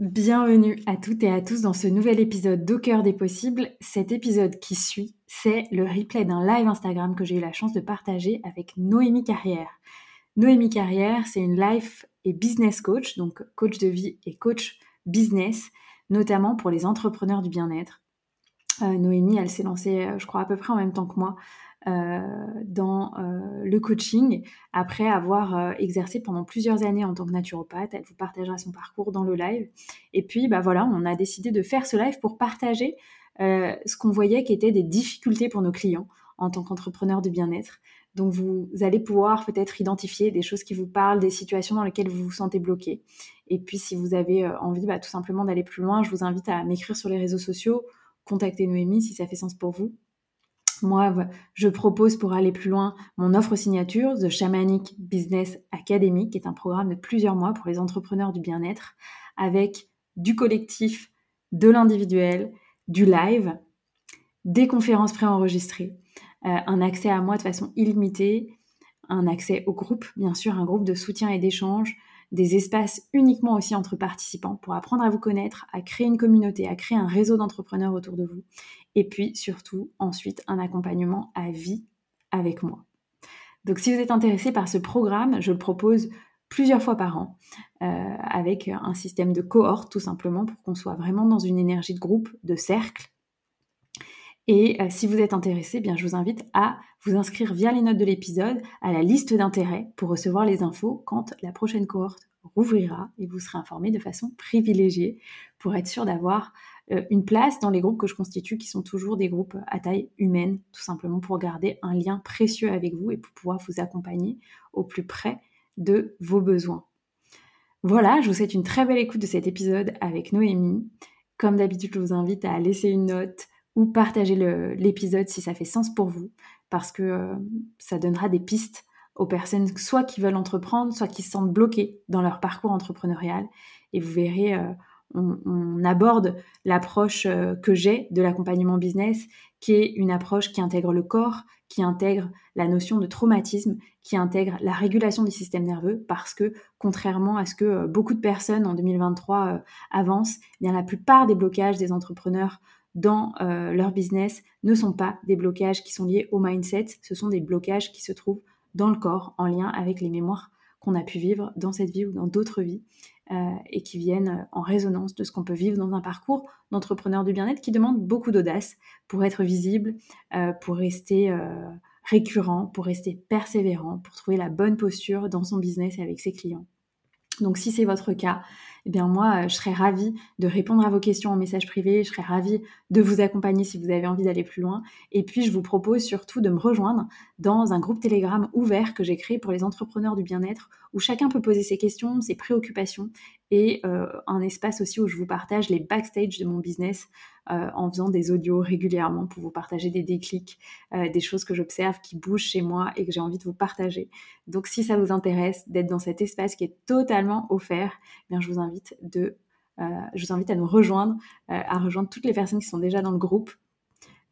Bienvenue à toutes et à tous dans ce nouvel épisode d'Au cœur des possibles. Cet épisode qui suit, c'est le replay d'un live Instagram que j'ai eu la chance de partager avec Noémie Carrière. Noémie Carrière, c'est une life et business coach, donc coach de vie et coach business, notamment pour les entrepreneurs du bien-être. Euh, Noémie, elle s'est lancée, euh, je crois, à peu près en même temps que moi dans euh, le coaching après avoir euh, exercé pendant plusieurs années en tant que naturopathe. Elle vous partagera son parcours dans le live. Et puis, bah voilà, on a décidé de faire ce live pour partager ce qu'on voyait qui étaient des difficultés pour nos clients en tant qu'entrepreneur de bien-être. Donc vous allez pouvoir peut-être identifier des choses qui vous parlent, des situations dans lesquelles vous vous sentez bloqué. Et puis si vous avez envie bah, tout simplement d'aller plus loin, je vous invite à m'écrire sur les réseaux sociaux, contacter Noémie si ça fait sens pour vous. Moi, je propose pour aller plus loin mon offre signature, The Shamanic Business Academy, qui est un programme de plusieurs mois pour les entrepreneurs du bien-être, avec du collectif, de l'individuel, du live, des conférences préenregistrées, euh, un accès à moi de façon illimitée, un accès au groupe, bien sûr, un groupe de soutien et d'échange, des espaces uniquement aussi entre participants pour apprendre à vous connaître, à créer une communauté, à créer un réseau d'entrepreneurs autour de vous, et puis surtout ensuite un accompagnement à vie avec moi. Donc si vous êtes intéressé par ce programme, je le propose plusieurs fois par an euh, avec un système de cohorte tout simplement pour qu'on soit vraiment dans une énergie de groupe, de cercle. Et euh, si vous êtes intéressé, eh bien je vous invite à vous inscrire via les notes de l'épisode à la liste d'intérêt pour recevoir les infos quand la prochaine cohorte rouvrira et vous serez informé de façon privilégiée pour être sûr d'avoir euh, une place dans les groupes que je constitue, qui sont toujours des groupes à taille humaine, tout simplement pour garder un lien précieux avec vous et pour pouvoir vous accompagner au plus près de vos besoins. Voilà, je vous souhaite une très belle écoute de cet épisode avec Noémie. Comme d'habitude, je vous invite à laisser une note ou partager l'épisode si ça fait sens pour vous, parce que euh, ça donnera des pistes aux personnes soit qui veulent entreprendre, soit qui se sentent bloquées dans leur parcours entrepreneurial. Et vous verrez, euh, on, aborde l'approche euh, que j'ai de l'accompagnement business, qui est une approche qui intègre le corps, qui intègre la notion de traumatisme, qui intègre la régulation du système nerveux, parce que contrairement à ce que beaucoup de personnes en 2023 euh, avancent, eh bien la plupart des blocages des entrepreneurs dans leur business ne sont pas des blocages qui sont liés au mindset, ce sont des blocages qui se trouvent dans le corps en lien avec les mémoires qu'on a pu vivre dans cette vie ou dans d'autres vies. Euh, et qui viennent en résonance de ce qu'on peut vivre dans un parcours d'entrepreneur du bien-être qui demande beaucoup d'audace pour être visible, euh, pour rester euh, récurrent, pour rester persévérant, pour trouver la bonne posture dans son business et avec ses clients. Donc si c'est votre cas, eh bien moi, je serais ravie de répondre à vos questions en message privé, je serais ravie de vous accompagner si vous avez envie d'aller plus loin. Et puis, je vous propose surtout de me rejoindre dans un groupe Telegram ouvert que j'ai créé pour les entrepreneurs du bien-être, où chacun peut poser ses questions, ses préoccupations, et euh, un espace aussi où je vous partage les backstage de mon business euh, en faisant des audios régulièrement pour vous partager des déclics, euh, des choses que j'observe qui bougent chez moi et que j'ai envie de vous partager. Donc si ça vous intéresse d'être dans cet espace qui est totalement offert, eh bien je vous invite de je vous invite à nous rejoindre, à rejoindre toutes les personnes qui sont déjà dans le groupe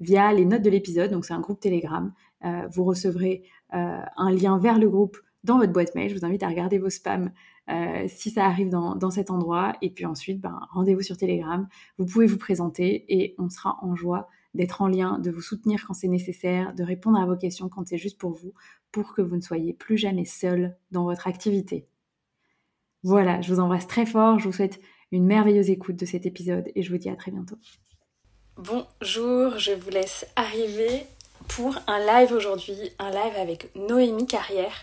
via les notes de l'épisode. Donc c'est un groupe Telegram. vous recevrez un lien vers le groupe dans votre boîte mail. Je vous invite à regarder vos spams si ça arrive dans, cet endroit. Et puis ensuite, ben, rendez-vous sur Telegram. Vous pouvez vous présenter et on sera en joie d'être en lien, de vous soutenir quand c'est nécessaire, de répondre à vos questions quand c'est juste pour vous, pour que vous ne soyez plus jamais seul dans votre activité. Voilà, je vous embrasse très fort, je vous souhaite une merveilleuse écoute de cet épisode et je vous dis à très bientôt. Bonjour, je vous laisse arriver pour un live aujourd'hui, un live avec Noémie Carrière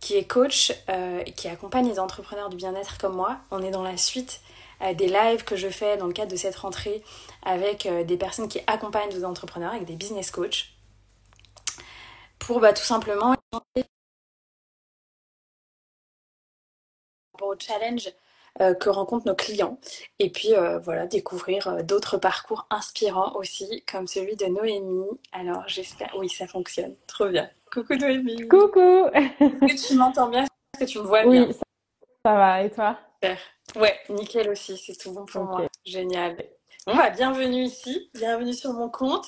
qui est coach, euh, qui accompagne les entrepreneurs du bien-être comme moi. On est dans la suite euh, des lives que je fais dans le cadre de cette rentrée avec euh, des personnes qui accompagnent des entrepreneurs, avec des business coachs, pour bah, tout simplement au challenge euh, que rencontrent nos clients. Et puis voilà découvrir d'autres parcours inspirants aussi comme celui de Noémie. Alors j'espère oui ça fonctionne. Trop bien. Coucou Noémie. Coucou. Est-ce que tu m'entends bien? Est-ce que tu me vois bien? oui ça va. Et toi? Ouais, nickel aussi, c'est tout bon pour moi. Génial. Bon, bah, bienvenue ici, bienvenue sur mon compte.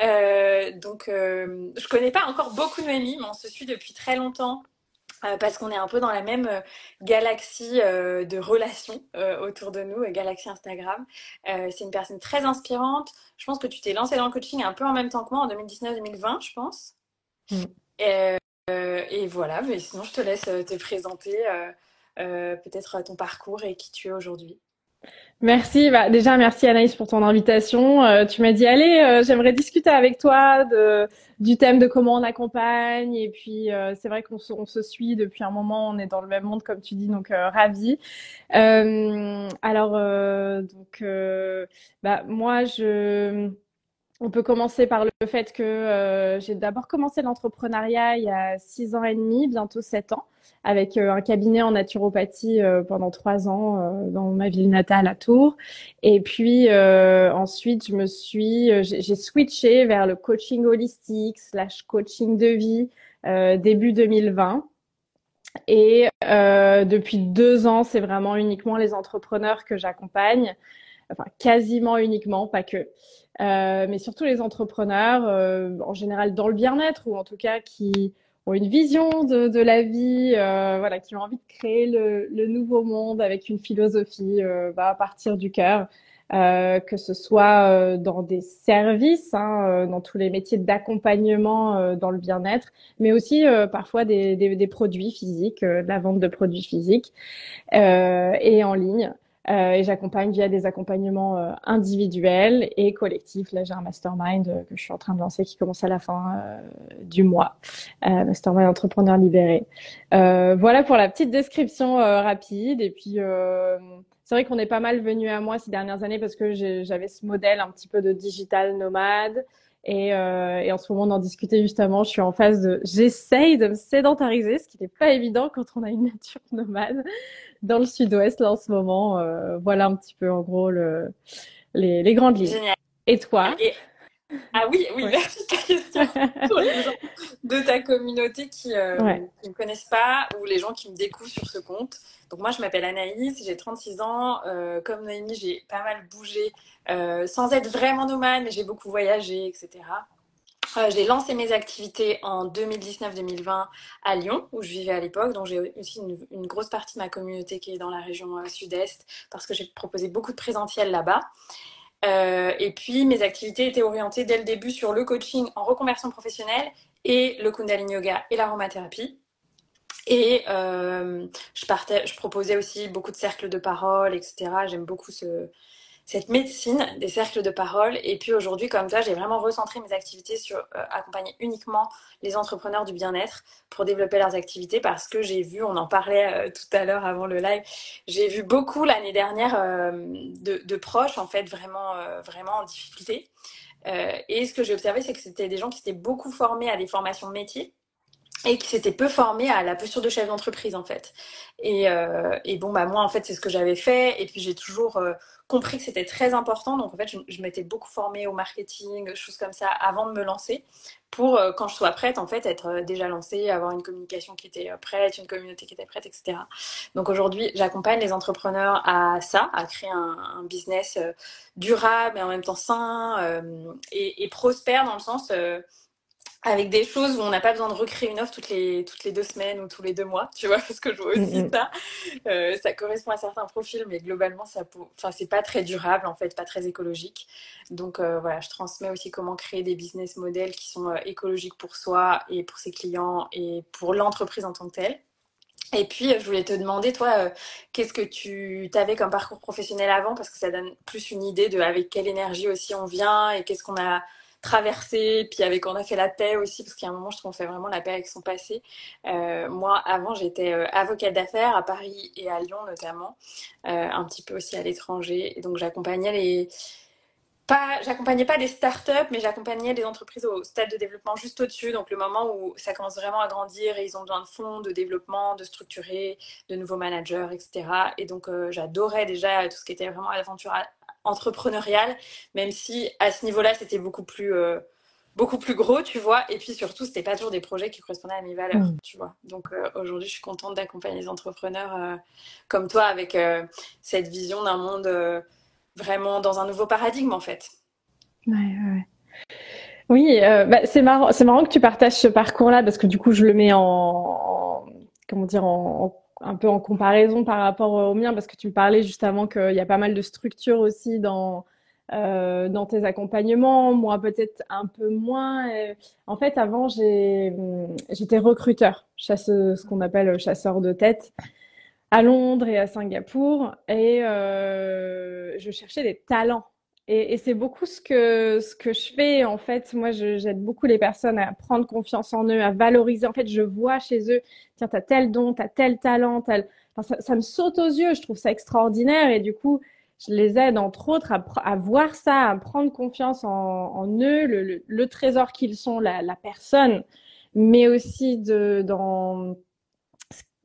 Euh, donc, euh, je connais pas encore beaucoup Noémie, mais on se suit depuis très longtemps. euh, parce qu'on est un peu dans la même galaxie de relations autour de nous, galaxie Instagram. c'est une personne très inspirante. Je pense que tu t'es lancée dans le coaching un peu en même temps que moi, en 2019-2020, je pense. Mm. Et, et, voilà, mais sinon, je te laisse te présenter euh, peut-être ton parcours et qui tu es aujourd'hui. Merci. Bah, déjà, merci Anaïs pour ton invitation. Euh, tu m'as dit, allez, euh, j'aimerais discuter avec toi du thème de comment on accompagne. Et puis, c'est vrai qu'on se, on se suit depuis un moment. On est dans le même monde, comme tu dis, donc ravi. alors, donc, bah, moi, je on peut commencer par le fait que euh, j'ai d'abord commencé l'entrepreneuriat il y a six ans et demi, bientôt sept ans, avec euh, un cabinet en naturopathie euh, pendant trois ans dans ma ville natale à Tours. Et puis ensuite, je me suis, j'ai switché vers le coaching holistique slash coaching de vie début 2020. Et depuis deux ans, c'est vraiment uniquement les entrepreneurs que j'accompagne, enfin quasiment uniquement, pas que. Euh, mais surtout les entrepreneurs, euh, en général dans le bien-être ou en tout cas qui ont une vision de, de la vie, euh, voilà, qui ont envie de créer le, le nouveau monde avec une philosophie euh, bah, à partir du cœur, euh, que ce soit dans des services, hein, dans tous les métiers d'accompagnement dans le bien-être, mais aussi parfois des, des, des, produits physiques, la vente de produits physiques et en ligne. Euh, et j'accompagne via des accompagnements euh, individuels et collectifs. Là, j'ai un mastermind euh, que je suis en train de lancer qui commence à la fin du mois. mastermind entrepreneur libéré. voilà pour la petite description rapide. Et puis, c'est vrai qu'on est pas mal venu à moi ces dernières années parce que j'avais ce modèle un petit peu de digital nomade. Et, euh, et, en ce moment, d'en discuter justement, je suis en phase de, j'essaye de me sédentariser, ce qui n'est pas évident quand on a une nature nomade dans le sud-ouest là en ce moment. Euh, voilà un petit peu en gros le, les, les grandes lignes. Génial. Et toi? Ah oui, oui, merci de ta question. Pour les gens de ta communauté qui euh, ne me connaissent pas ou les gens qui me découvrent sur ce compte. Donc moi, je m'appelle Anaïs, j'ai 36 ans. Euh, comme Noémie, j'ai pas mal bougé euh, sans être vraiment nomade, mais j'ai beaucoup voyagé, etc. Euh, j'ai lancé mes activités en 2019-2020 à Lyon, où je vivais à l'époque. Donc j'ai aussi une, grosse partie de ma communauté qui est dans la région euh, sud-est, parce que j'ai proposé beaucoup de présentiel là-bas. Euh, et puis mes activités étaient orientées dès le début sur le coaching en reconversion professionnelle et le Kundalini Yoga et l'aromathérapie. Et je, proposais aussi beaucoup de cercles de parole, etc. J'aime beaucoup ce, cette médecine des cercles de parole. Et puis aujourd'hui, comme ça, j'ai vraiment recentré mes activités sur euh, accompagner uniquement les entrepreneurs du bien-être pour développer leurs activités parce que j'ai vu, on en parlait euh, tout à l'heure avant le live, j'ai vu beaucoup l'année dernière euh, de, proches en fait vraiment, vraiment en difficulté. et ce que j'ai observé, c'est que c'était des gens qui s'étaient beaucoup formés à des formations de métier et qui s'était peu formé à la posture de chef d'entreprise en fait. Et, euh, et, bon bah moi en fait c'est ce que j'avais fait et puis j'ai toujours euh, compris que c'était très important donc en fait je, m'étais beaucoup formée au marketing, choses comme ça avant de me lancer pour euh, quand je sois prête en fait être déjà lancée, avoir une communication qui était prête, une communauté qui était prête, etc. Donc aujourd'hui j'accompagne les entrepreneurs à ça, à créer un, business durable et en même temps sain et, prospère dans le sens avec des choses où on n'a pas besoin de recréer une offre toutes les, toutes les deux semaines ou tous les deux mois, tu vois, parce que je vois aussi mm, mm. ça. Euh, ça correspond à certains profils, mais globalement, ça enfin, c'est pas très durable, en fait, pas très écologique. Donc euh, voilà, je transmets aussi comment créer des business models qui sont euh, écologiques pour soi et pour ses clients et pour l'entreprise en tant que telle. Et puis, je voulais te demander, toi, qu'est-ce que tu avais comme parcours professionnel avant, parce que ça donne plus une idée de avec quelle énergie aussi on vient et qu'est-ce qu'on a traversé, puis avec on a fait la paix aussi, parce a un moment, je trouve qu'on fait vraiment la paix avec son passé. Euh, moi, avant, j'étais euh, avocate d'affaires à Paris et à Lyon notamment, euh, un petit peu aussi à l'étranger. Donc, j'accompagnais les... Pas, j'accompagnais pas des startups, mais j'accompagnais des entreprises au stade de développement juste au-dessus. Donc, le moment où ça commence vraiment à grandir et ils ont besoin de fonds, de développement, de structurer, de nouveaux managers, etc. Et donc, j'adorais déjà tout ce qui était vraiment aventure entrepreneurial, même si à ce niveau-là, c'était beaucoup plus, euh, beaucoup plus gros, tu vois. Et puis surtout, c'était pas toujours des projets qui correspondaient à mes valeurs, mm. tu vois. Donc euh, aujourd'hui, je suis contente d'accompagner les entrepreneurs euh, comme toi avec cette vision d'un monde vraiment dans un nouveau paradigme, en fait. Ouais, ouais. Oui, bah, c'est marrant, c'est marrant que tu partages ce parcours-là parce que du coup, je le mets en, comment dire, en un peu en comparaison par rapport au mien, parce que tu me parlais justement qu'il y a pas mal de structures aussi dans, euh, tes accompagnements, moi peut-être un peu moins. En fait, avant, j'étais recruteur, chasseuse, ce qu'on appelle chasseur de tête, à Londres et à Singapour, et euh, je cherchais des talents et, et c'est beaucoup ce que, ce que je fais. En fait, moi, j'aide beaucoup les personnes à prendre confiance en eux, à valoriser. En fait, je vois chez eux, tiens, tu as tel don, tu as tel talent, tel... Enfin, ça, ça, me saute aux yeux. Je trouve ça extraordinaire. Et du coup, je les aide, entre autres, à, à voir ça, à prendre confiance en, en eux, le, le, le trésor qu'ils sont, la, la, personne, mais aussi de, dans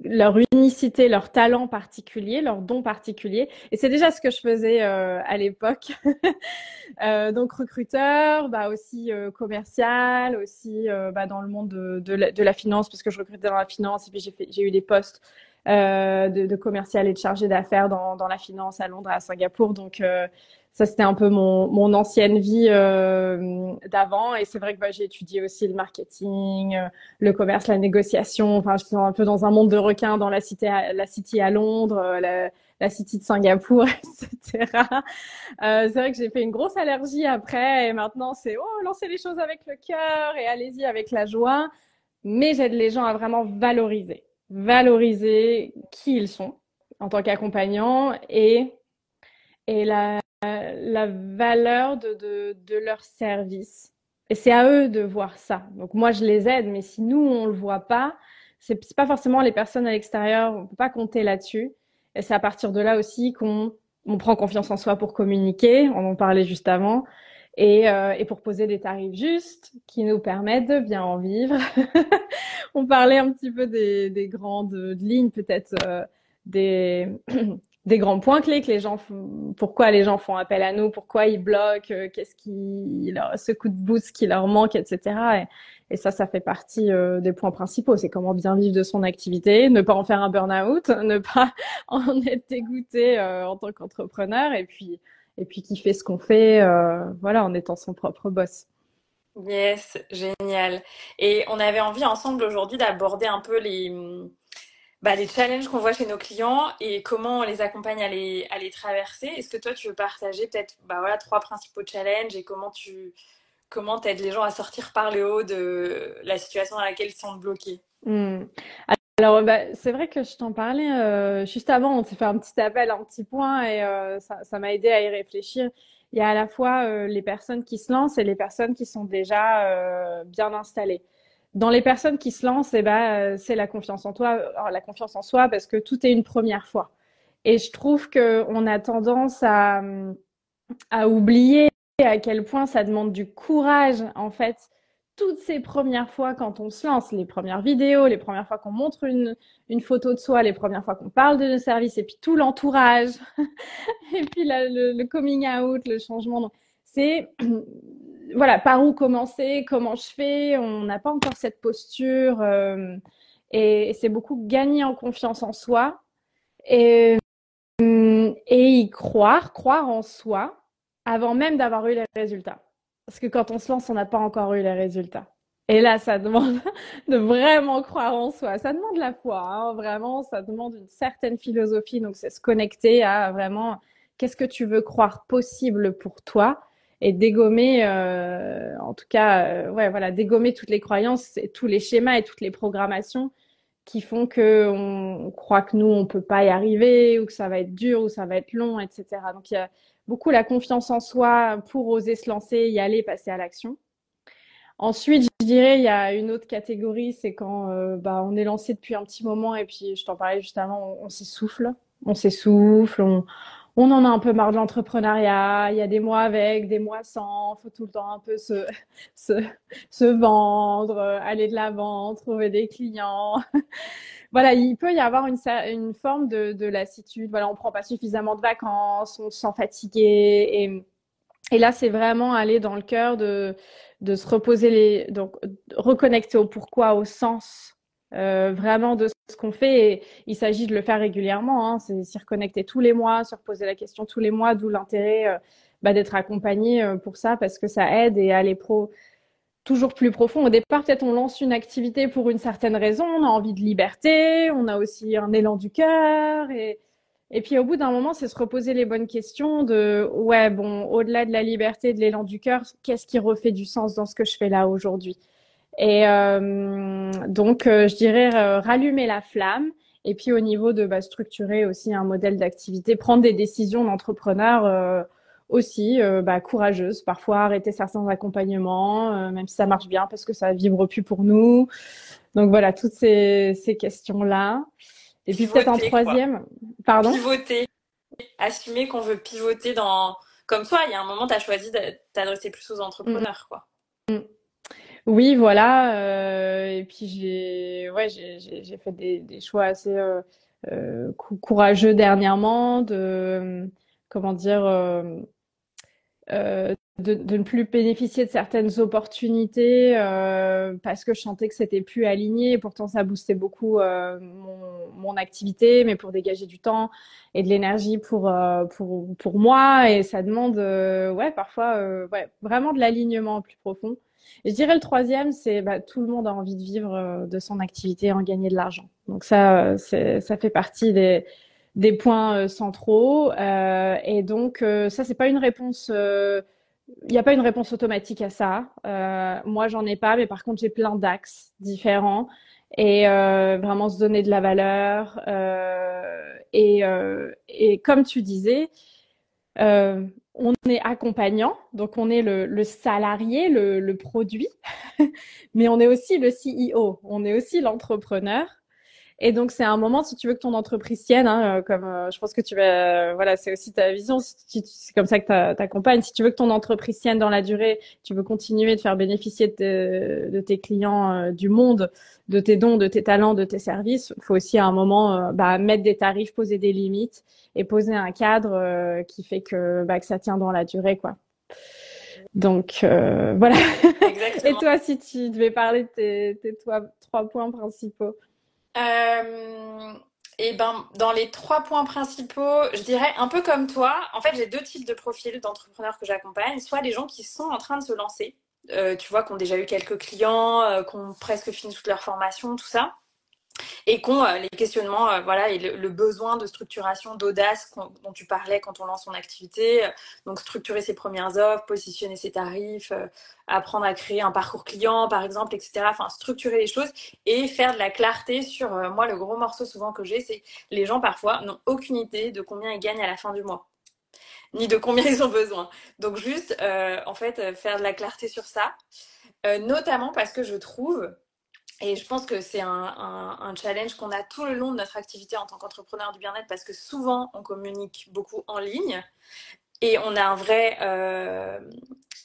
leur unicité, leur talent particulier, leur don particulier. Et c'est déjà ce que je faisais euh, à l'époque. euh, donc recruteur, bah aussi euh, commercial, aussi euh, bah, dans le monde de, de, la, finance, parce que je recrutais dans la finance et puis j'ai eu des postes euh, de, de, commercial et de chargé d'affaires dans, dans, la finance à Londres, à Singapour. Donc ça, c'était un peu mon, mon ancienne vie euh, d'avant. Et c'est vrai que bah, j'ai étudié aussi le marketing, euh, le commerce, la négociation. Enfin, je suis un peu dans un monde de requins dans la cité, la city à Londres, euh, la, la city de Singapour, etc. C'est vrai que j'ai fait une grosse allergie après. Et maintenant, c'est oh, lancez les choses avec le cœur et allez-y avec la joie. Mais j'aide les gens à vraiment valoriser, valoriser qui ils sont en tant qu'accompagnants et et la, la valeur de, de, de leur service. Et c'est à eux de voir ça. Donc moi, je les aide, mais si nous, on le voit pas, c'est pas forcément les personnes à l'extérieur, on peut pas compter là-dessus. Et c'est à partir de là aussi qu'on on prend confiance en soi pour communiquer, on en parlait juste avant, et, euh, et pour poser des tarifs justes qui nous permettent de bien en vivre. on parlait un petit peu des, des grandes lignes, peut-être euh, des des grands points clés que les gens pourquoi les gens font appel à nous, pourquoi ils bloquent, euh, qu'est-ce qui leur, ce coup de boost qui leur manque, etc. Et, ça, ça fait partie euh, des points principaux. C'est comment bien vivre de son activité, ne pas en faire un burn-out, ne pas en être dégoûté euh, en tant qu'entrepreneur, et puis et puis kiffer ce qu'on fait, voilà, en étant son propre boss. Yes, génial. Et on avait envie ensemble aujourd'hui d'aborder un peu les bah, les challenges qu'on voit chez nos clients et comment on les accompagne à les, à les traverser. Est-ce que toi, tu veux partager peut-être bah, voilà, trois principaux challenges et comment tu comment aides les gens à sortir par le haut de la situation dans laquelle ils sont bloqués? Mmh. Alors, bah, c'est vrai que je t'en parlais euh, juste avant, on s'est fait un petit appel, un petit point et euh, ça m'a aidé à y réfléchir. Il y a à la fois euh, les personnes qui se lancent et les personnes qui sont déjà bien installées dans les personnes qui se lancent, eh ben, c'est la confiance en toi, la confiance en soi, parce que tout est une première fois. Et je trouve que on a tendance à, à oublier à quel point ça demande du courage, en fait, toutes ces premières fois quand on se lance, les premières vidéos, les premières fois qu'on montre une, une, photo de soi, les premières fois qu'on parle de nos services, et puis tout l'entourage, et puis le, coming out, le changement. C'est voilà, par où commencer, comment je fais. On n'a pas encore cette posture, euh, et, c'est beaucoup gagner en confiance en soi et, et y croire, croire en soi avant même d'avoir eu les résultats. Parce que quand on se lance, on n'a pas encore eu les résultats. Et là, ça demande de vraiment croire en soi. Ça demande la foi, hein, vraiment. Ça demande une certaine philosophie. Donc, c'est se connecter à vraiment qu'est-ce que tu veux croire possible pour toi et dégommer, euh, en tout cas, euh, ouais, voilà, dégommer toutes les croyances, et tous les schémas et toutes les programmations qui font que on croit que nous on peut pas y arriver ou que ça va être dur ou ça va être long, etc. Donc il y a beaucoup la confiance en soi pour oser se lancer, y aller, passer à l'action. Ensuite, je dirais, il y a une autre catégorie, c'est quand euh, bah, on est lancé depuis un petit moment et puis, je t'en parlais juste avant, on, s'essouffle. On s'essouffle, on, on, en a un peu marre de l'entrepreneuriat. Il y a des mois avec, des mois sans. Faut tout le temps un peu se, se, se vendre, aller de l'avant, trouver des clients. voilà, il peut y avoir une, une forme de, de, lassitude. Voilà, on prend pas suffisamment de vacances, on se sent fatigué. Et, et là, c'est vraiment aller dans le cœur de, de se reposer les, donc reconnecter au pourquoi, au sens euh, vraiment de ce qu'on fait. Et il s'agit de le faire régulièrement. Hein, c'est s'y reconnecter tous les mois, se reposer la question tous les mois, d'où l'intérêt euh, bah, d'être accompagné euh, pour ça parce que ça aide et aller pro toujours plus profond. Au départ, peut-être on lance une activité pour une certaine raison, on a envie de liberté, on a aussi un élan du cœur et, et puis au bout d'un moment, c'est se reposer les bonnes questions de ouais, bon, au-delà de la liberté, de l'élan du cœur, qu'est-ce qui refait du sens dans ce que je fais là aujourd'hui? Et euh, donc, euh, je dirais euh, rallumer la flamme et puis au niveau de bah, structurer aussi un modèle d'activité, prendre des décisions d'entrepreneur aussi euh, bah, courageuse. Parfois arrêter certains accompagnements, euh, même si ça marche bien parce que ça vibre plus pour nous. Donc voilà, toutes ces, ces questions-là. Et puis peut-être en troisième, pardon? Pivoter, assumer qu'on veut pivoter dans. Comme toi, il y a un moment, tu as choisi de t'adresser plus aux entrepreneurs, quoi. Mm. Oui, voilà. Euh, et puis j'ai, ouais, j'ai fait des, choix assez euh, euh, courageux dernièrement de, comment dire, de, ne plus bénéficier de certaines opportunités parce que je sentais que c'était plus aligné. Et pourtant, ça boostait beaucoup mon, activité, mais pour dégager du temps et de l'énergie pour, moi. Et ça demande, parfois, vraiment de l'alignement plus profond. Je dirais le troisième, c'est bah, tout le monde a envie de vivre de son activité et en gagner de l'argent. Donc ça, ça fait partie des, points euh, centraux. Euh, et donc, euh, ça, c'est pas une réponse. Il n'y a pas une réponse automatique à ça. moi, j'en ai pas, mais par contre, j'ai plein d'axes différents et vraiment se donner de la valeur. Et, comme tu disais, on est accompagnant, donc on est le, salarié, le, le, produit, mais on est aussi le CEO, on est aussi l'entrepreneur. Et donc, c'est un moment, si tu veux que ton entreprise tienne, hein, euh, comme euh, je pense que tu vas, euh, voilà, c'est aussi ta vision, c'est comme ça que tu accompagnes. Si tu veux que ton entreprise tienne dans la durée, tu veux continuer de faire bénéficier de, de tes clients du monde, de tes dons, de tes talents, de tes services, il faut aussi à un moment bah, mettre des tarifs, poser des limites et poser un cadre qui fait que, bah, que ça tient dans la durée, quoi. Donc voilà. et toi, si tu devais parler de tes, tes trois points principaux euh, et ben, dans les trois points principaux, je dirais un peu comme toi. En fait, j'ai deux types de profils d'entrepreneurs que j'accompagne. Soit les gens qui sont en train de se lancer, euh, tu vois, qui ont déjà eu quelques clients, euh, qui ont presque fini toute leur formation, tout ça et qu'ont euh, les questionnements euh, voilà, et le, besoin de structuration, d'audace dont tu parlais quand on lance son activité. Euh, donc, structurer ses premières offres, positionner ses tarifs, apprendre à créer un parcours client, par exemple, etc. Enfin, structurer les choses et faire de la clarté sur, moi, le gros morceau souvent que j'ai, c'est les gens parfois n'ont aucune idée de combien ils gagnent à la fin du mois ni de combien ils ont besoin. Donc juste, en fait, faire de la clarté sur ça, notamment parce que je trouve et je pense que c'est un, challenge qu'on a tout le long de notre activité en tant qu'entrepreneur du bien-être parce que souvent on communique beaucoup en ligne et on a un vrai,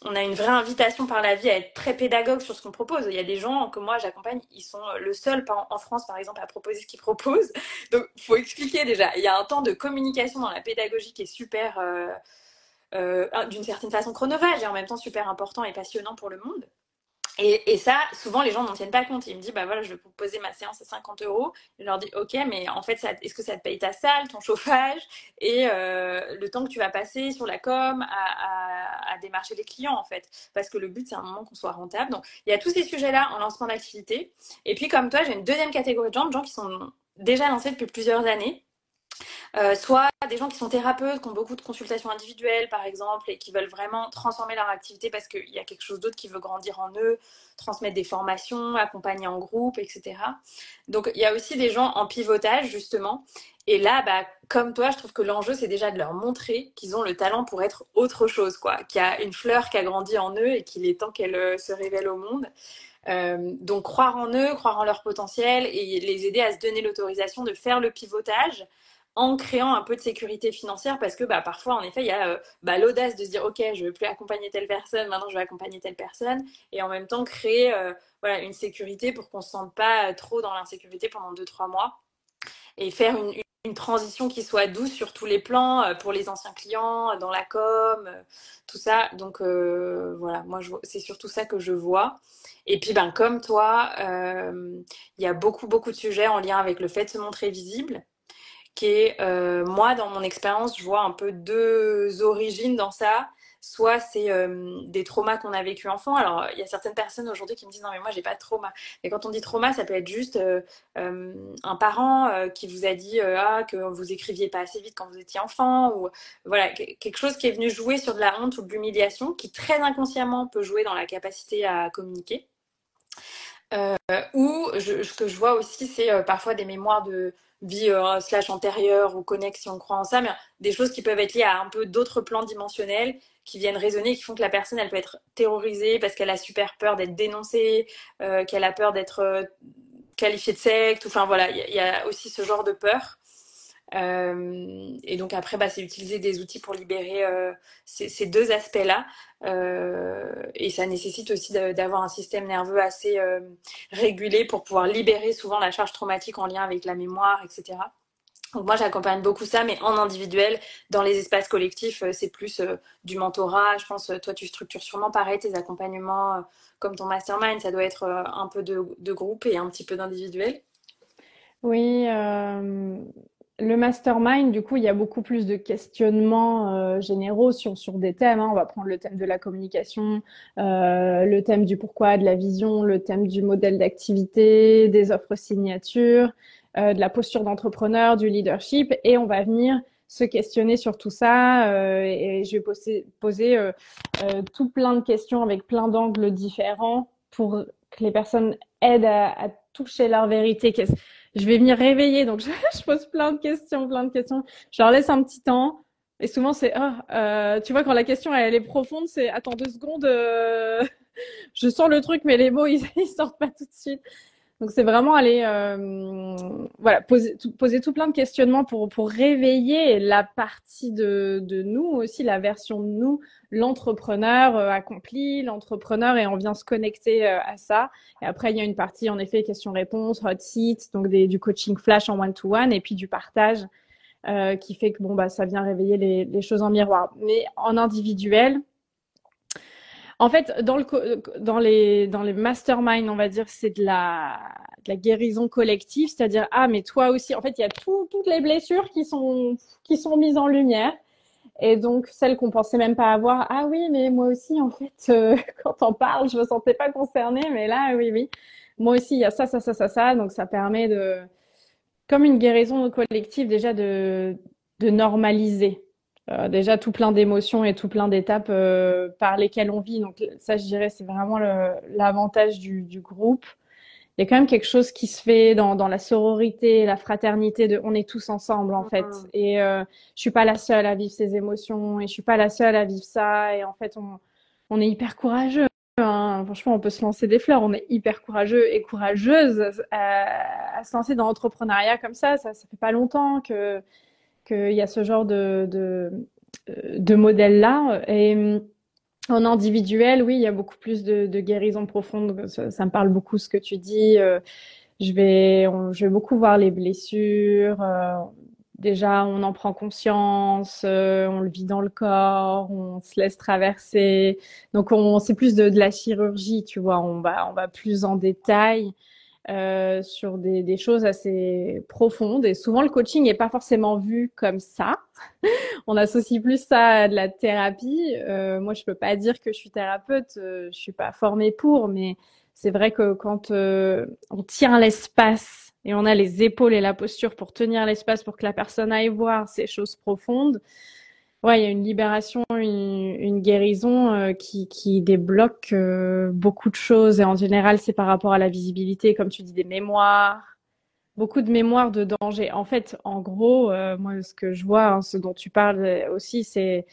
on a une vraie invitation par la vie à être très pédagogue sur ce qu'on propose. Il y a des gens que moi j'accompagne, ils sont le seul en France par exemple à proposer ce qu'ils proposent. Donc faut expliquer déjà. Il y a un temps de communication dans la pédagogie qui est super, euh, euh, d'une certaine façon chronophage et en même temps super important et passionnant pour le monde. Et, ça, souvent, les gens n'en tiennent pas compte. Ils me disent, bah voilà, je vais vous poser ma séance à 50 euros. Je leur dis, ok, mais en fait, est-ce que ça te paye ta salle, ton chauffage et euh, le temps que tu vas passer sur la com à, démarcher les clients, en fait? Parce que le but, c'est un moment qu'on soit rentable. Donc, il y a tous ces sujets-là en lancement d'activité. Et puis, comme toi, j'ai une deuxième catégorie de gens, de gens qui sont déjà lancés depuis plusieurs années euh, soit des gens qui sont thérapeutes, qui ont beaucoup de consultations individuelles, par exemple, et qui veulent vraiment transformer leur activité parce qu'il y a quelque chose d'autre qui veut grandir en eux, transmettre des formations, accompagner en groupe, etc. Donc, il y a aussi des gens en pivotage, justement. Et là, bah, comme toi, je trouve que l'enjeu, c'est déjà de leur montrer qu'ils ont le talent pour être autre chose, quoi. Qu'il y a une fleur qui a grandi en eux et qu'il est temps qu'elle euh, se révèle au monde. Euh, donc croire en eux, croire en leur potentiel et les aider à se donner l'autorisation de faire le pivotage en créant un peu de sécurité financière parce que bah, parfois, en effet, il y a euh, bah, l'audace de se dire, OK, je ne veux plus accompagner telle personne, maintenant je vais accompagner telle personne, et en même temps créer euh, voilà, une sécurité pour qu'on ne se sente pas trop dans l'insécurité pendant 2-3 mois, et faire une, transition qui soit douce sur tous les plans, euh, pour les anciens clients, dans la com, tout ça. Donc voilà, moi, c'est surtout ça que je vois. Et puis, ben, comme toi, il y a beaucoup, beaucoup de sujets en lien avec le fait de se montrer visible qui est, euh, moi, dans mon expérience, je vois un peu deux origines dans ça. Soit c'est euh, des traumas qu'on a vécu enfant. Alors, il y a certaines personnes aujourd'hui qui me disent non, mais moi, j'ai pas de trauma. Mais quand on dit trauma, ça peut être juste euh, un parent qui vous a dit ah, que vous écriviez pas assez vite quand vous étiez enfant, ou voilà, quelque chose qui est venu jouer sur de la honte ou de l'humiliation, qui très inconsciemment peut jouer dans la capacité à communiquer. ou ce que je vois aussi, c'est parfois des mémoires de, vie euh, slash antérieure ou connexion, si on croit en ça, mais des choses qui peuvent être liées à un peu d'autres plans dimensionnels qui viennent résonner, qui font que la personne, elle peut être terrorisée parce qu'elle a super peur d'être dénoncée, euh, qu'elle a peur d'être euh, qualifiée de secte. Enfin voilà, il y, a aussi ce genre de peur. Euh, et donc après, bah, c'est utiliser des outils pour libérer euh, ces, deux aspects-là. Euh, et ça nécessite aussi d'avoir un système nerveux assez régulé pour pouvoir libérer souvent la charge traumatique en lien avec la mémoire, etc. Donc moi, j'accompagne beaucoup ça, mais en individuel. Dans les espaces collectifs, c'est plus du mentorat. Je pense, toi, tu structures sûrement pareil tes accompagnements comme ton mastermind. Ça doit être un peu de, groupe et un petit peu d'individuel. Oui, le mastermind, du coup, il y a beaucoup plus de questionnements euh, généraux sur, sur des thèmes. Hein. On va prendre le thème de la communication, euh, le thème du pourquoi, de la vision, le thème du modèle d'activité, des offres signatures, euh, de la posture d'entrepreneur, du leadership, et on va venir se questionner sur tout ça. et je vais poser, poser tout plein de questions avec plein d'angles différents pour que les personnes aident à, à toucher leur vérité je vais venir réveiller. Donc, je, pose plein de questions, plein de questions. Je leur laisse un petit temps. Et souvent, c'est, oh, tu vois, quand la question, elle, est profonde, c'est, attends deux secondes, euh, je sens le truc, mais les mots, ils, ils sortent pas tout de suite. Donc, c'est vraiment aller, euh, voilà, poser tout, poser tout plein de questionnements pour, pour réveiller la partie de, de nous aussi, la version de nous, l'entrepreneur euh, accompli, l'entrepreneur, et on vient se connecter euh, à ça. Et après, il y a une partie, en effet, questions-réponses, hot seat, donc des, du coaching flash en one-to-one, et puis du partage euh, qui fait que, bon, bah, ça vient réveiller les, les choses en miroir. Mais en individuel, en fait, dans, le, dans, les, dans masterminds, on va dire, c'est de la, guérison collective, c'est-à-dire, ah, mais toi aussi, en fait, il y a tout, toutes les blessures qui sont, mises en lumière. Et donc, celles qu'on pensait même pas avoir, ah oui, mais moi aussi, en fait, euh, quand on parle, je me sentais pas concernée, mais là, oui, oui. Moi aussi, il y a ça, ça, ça, ça, ça. Donc, ça permet de, comme une guérison collective, déjà de normaliser euh, déjà tout plein d'émotions et tout plein d'étapes euh, par lesquelles on vit. Donc ça, je dirais, c'est vraiment l'avantage du, du, groupe. Il y a quand même quelque chose qui se fait dans, dans la sororité, la fraternité de on est tous ensemble en fait. Mm-hmm. Et euh, je suis pas la seule à vivre ces émotions et je suis pas la seule à vivre ça. Et en fait, on, on est hyper courageux. Hein. Franchement, on peut se lancer des fleurs. On est hyper courageux et courageuse à, à se lancer dans l'entrepreneuriat comme ça. Ça, ça fait pas longtemps que qu'il y a ce genre de, de, de modèles-là. Et en individuel, oui, il y a beaucoup plus de, de guérison profonde. Ça, me parle beaucoup ce que tu dis. je vais, je vais beaucoup voir les blessures. déjà, on en prend conscience, on le vit dans le corps, on se laisse traverser. Donc, on, c'est plus de, de, la chirurgie, tu vois. On va, on va plus en détail. Euh, sur des, des, choses assez profondes. Et souvent, le coaching n'est pas forcément vu comme ça. On associe plus ça à de la thérapie. Euh, moi, je peux pas dire que je suis thérapeute. Euh, je suis pas formée pour, mais c'est vrai que quand euh, on tient l'espace et on a les épaules et la posture pour tenir l'espace pour que la personne aille voir ces choses profondes, ouais, il y a une libération, une, guérison euh, qui, débloque euh, beaucoup de choses. Et en général, c'est par rapport à la visibilité, comme tu dis, des mémoires, beaucoup de mémoires de danger. En fait, en gros, euh, moi, ce que je vois, hein, ce dont tu parles aussi, c'est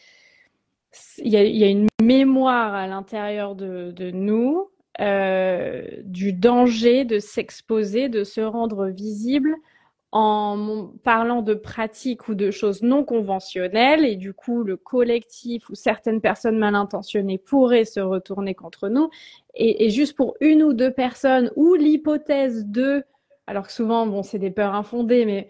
il y a, une mémoire à l'intérieur de nous du danger de s'exposer, de se rendre visible en parlant de pratiques ou de choses non conventionnelles et du coup le collectif ou certaines personnes mal intentionnées pourraient se retourner contre nous. Et, juste pour une ou deux personnes ou l'hypothèse de alors que souvent bon c'est des peurs infondées mais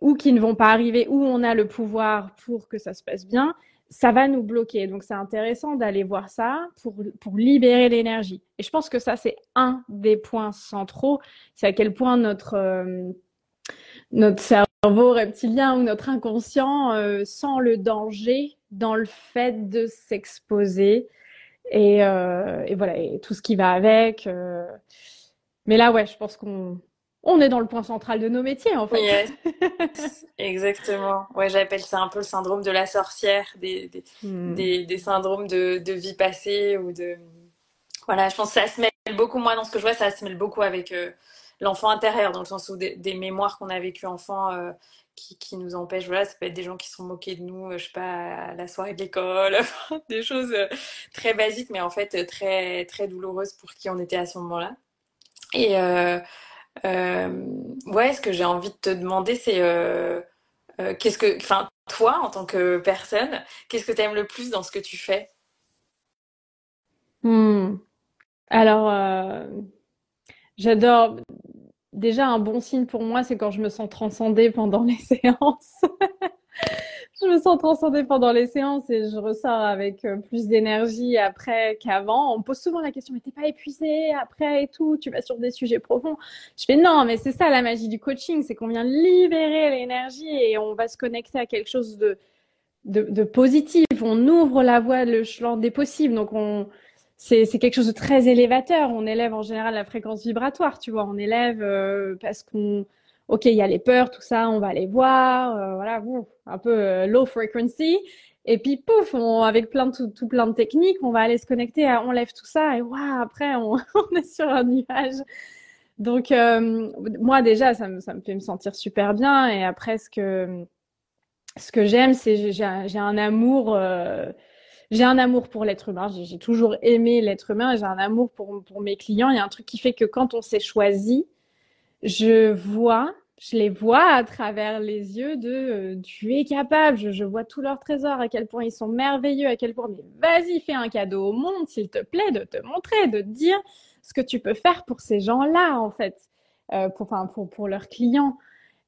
ou qui ne vont pas arriver ou on a le pouvoir pour que ça se passe bien ça va nous bloquer. Donc c'est intéressant d'aller voir ça pour pour libérer l'énergie. Et je pense que ça c'est un des points centraux. C'est à quel point notre euh, notre cerveau reptilien ou notre inconscient euh, sent le danger dans le fait de s'exposer et, euh, et, voilà et tout ce qui va avec. Euh. Mais là, ouais, je pense qu'on on est dans le point central de nos métiers en fait. Exactement. Ouais, j'appelle ça un peu le syndrome de la sorcière, des, des, hmm. des, des syndromes de, de, vie passée ou de voilà. Je pense que ça se mêle beaucoup moins dans ce que je vois, ça se mêle beaucoup avec l'enfant intérieur, dans le sens où des, mémoires qu'on a vécues enfant euh, qui, qui, nous empêchent, voilà, ça peut être des gens qui sont moqués de nous, euh, je sais pas, à la soirée de l'école, des choses euh, très basiques, mais en fait très, très douloureuses pour qui on était à ce moment-là. Et euh, ouais, ce que j'ai envie de te demander, c'est qu'est-ce que, enfin, toi, en tant que personne, qu'est-ce que tu aimes le plus dans ce que tu fais? Hmm. Alors, J'adore. Déjà, un bon signe pour moi, c'est quand je me sens transcendée pendant les séances. je me sens transcendée pendant les séances et je ressors avec euh, plus d'énergie après qu'avant. On me pose souvent la question, mais t'es pas épuisée après et tout, tu vas sur des sujets profonds. Je fais non, mais c'est ça la magie du coaching, c'est qu'on vient libérer l'énergie et on va se connecter à quelque chose de, de, positif. On ouvre la voie, le champ des possibles. Donc on, c'est quelque chose de très élévateur. On élève en général la fréquence vibratoire, tu vois. On élève euh, parce qu'on, ok, il y a les peurs, tout ça, on va les voir, euh, voilà, un peu euh, low frequency. Et puis pouf, on, avec plein de tout, plein de techniques, on va aller se connecter, à, on lève tout ça et waouh, après on, on, est sur un nuage. Donc moi déjà, ça me, ça me fait me sentir super bien. Et après ce que ce que j'aime, c'est j'ai un amour j'ai un amour pour l'être humain. J'ai toujours aimé l'être humain. J'ai un amour pour, pour mes clients. Il y a un truc qui fait que quand on s'est choisi, je vois, je les vois à travers les yeux de euh, tu es capable. Je, je, vois tous leurs trésors, à quel point ils sont merveilleux, à quel point. Mais vas-y, fais un cadeau au monde, s'il te plaît, de te montrer, de te dire ce que tu peux faire pour ces gens-là, en fait, euh, pour, enfin, pour, pour leurs clients.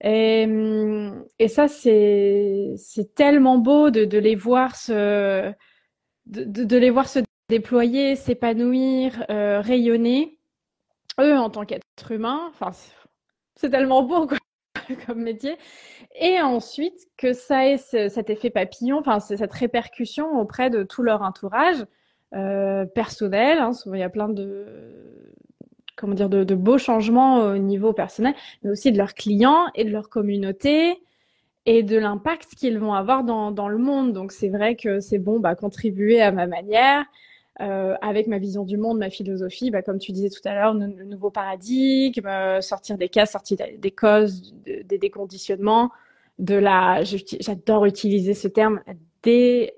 Et, hum, et ça, c'est tellement beau de, de les voir se de, de, les voir se déployer, s'épanouir, euh, rayonner, eux en tant qu'êtres humains, enfin, c'est tellement beau quoi, comme métier. Et ensuite, que ça ait cet effet papillon, enfin, cette répercussion auprès de tout leur entourage euh, personnel. Hein, souvent, il y a plein de comment dire de, de, beaux changements au niveau personnel, mais aussi de leurs clients et de leur communauté et de l'impact qu'ils vont avoir dans, dans le monde. Donc c'est vrai que c'est bon, bah, contribuer à ma manière, euh, avec ma vision du monde, ma philosophie, bah, comme tu disais tout à l'heure, le nouveau paradigme, euh, sortir des cas, sortir des causes, des déconditionnements, de la, j'adore utiliser ce terme, dé,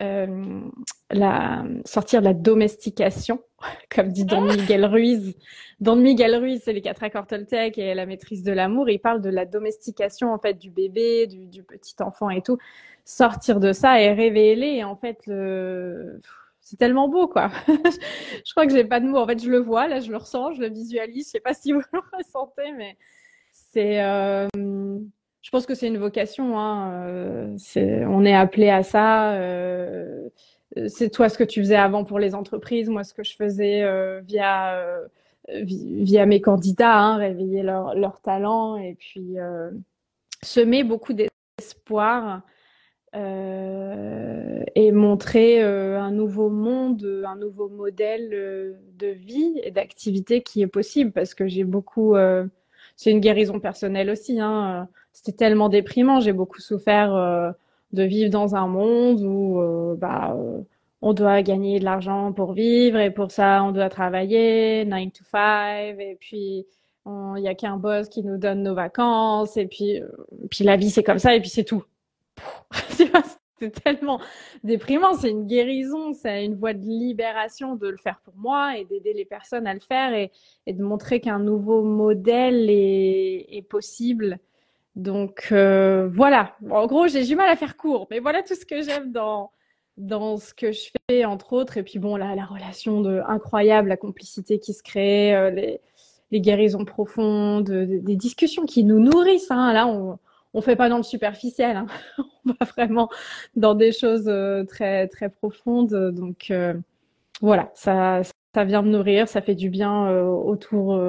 la, sortir de la domestication, comme dit Don Miguel Ruiz. Don Miguel Ruiz, c'est les quatre accords Toltec et la maîtrise de l'amour. Il parle de la domestication en fait du bébé, du, du, petit enfant et tout. Sortir de ça et révéler en fait le c'est tellement beau, quoi. je crois que j'ai pas de mots. En fait, je le vois, là, je le ressens, je le visualise. Je sais pas si vous le ressentez, mais c'est. Euh, je pense que c'est une vocation. Hein. Euh, on est appelé à ça. Euh, c'est toi ce que tu faisais avant pour les entreprises, moi ce que je faisais euh, via euh, via mes candidats, hein, réveiller leur, leur talent et puis semer beaucoup d'espoir euh, et montrer euh, un nouveau monde, un nouveau modèle euh, de vie et d'activité qui est possible parce que j'ai beaucoup, c'est une guérison personnelle aussi. Hein, C'était tellement déprimant, j'ai beaucoup souffert de vivre dans un monde où bah, on doit gagner de l'argent pour vivre et pour ça on doit travailler 9 to 5 et puis il y a qu'un boss qui nous donne nos vacances. Et puis puis la vie c'est comme ça. Et puis c'est tout. C'est tellement déprimant. C'est une guérison, c'est une voie de libération de le faire pour moi et d'aider les personnes à le faire et, de montrer qu'un nouveau modèle est, possible. Donc euh, voilà. en gros, j'ai du mal à faire court, mais voilà tout ce que j'aime dans dans ce que je fais entre autres. Et puis bon, là, la relation de incroyable, la complicité qui se crée, euh, les, les guérisons profondes, des discussions qui nous nourrissent. Hein. Là, on on fait pas dans le superficiel, hein. on va vraiment dans des choses euh, très très profondes. Donc euh, voilà, ça ça vient me nourrir, ça fait du bien euh, autour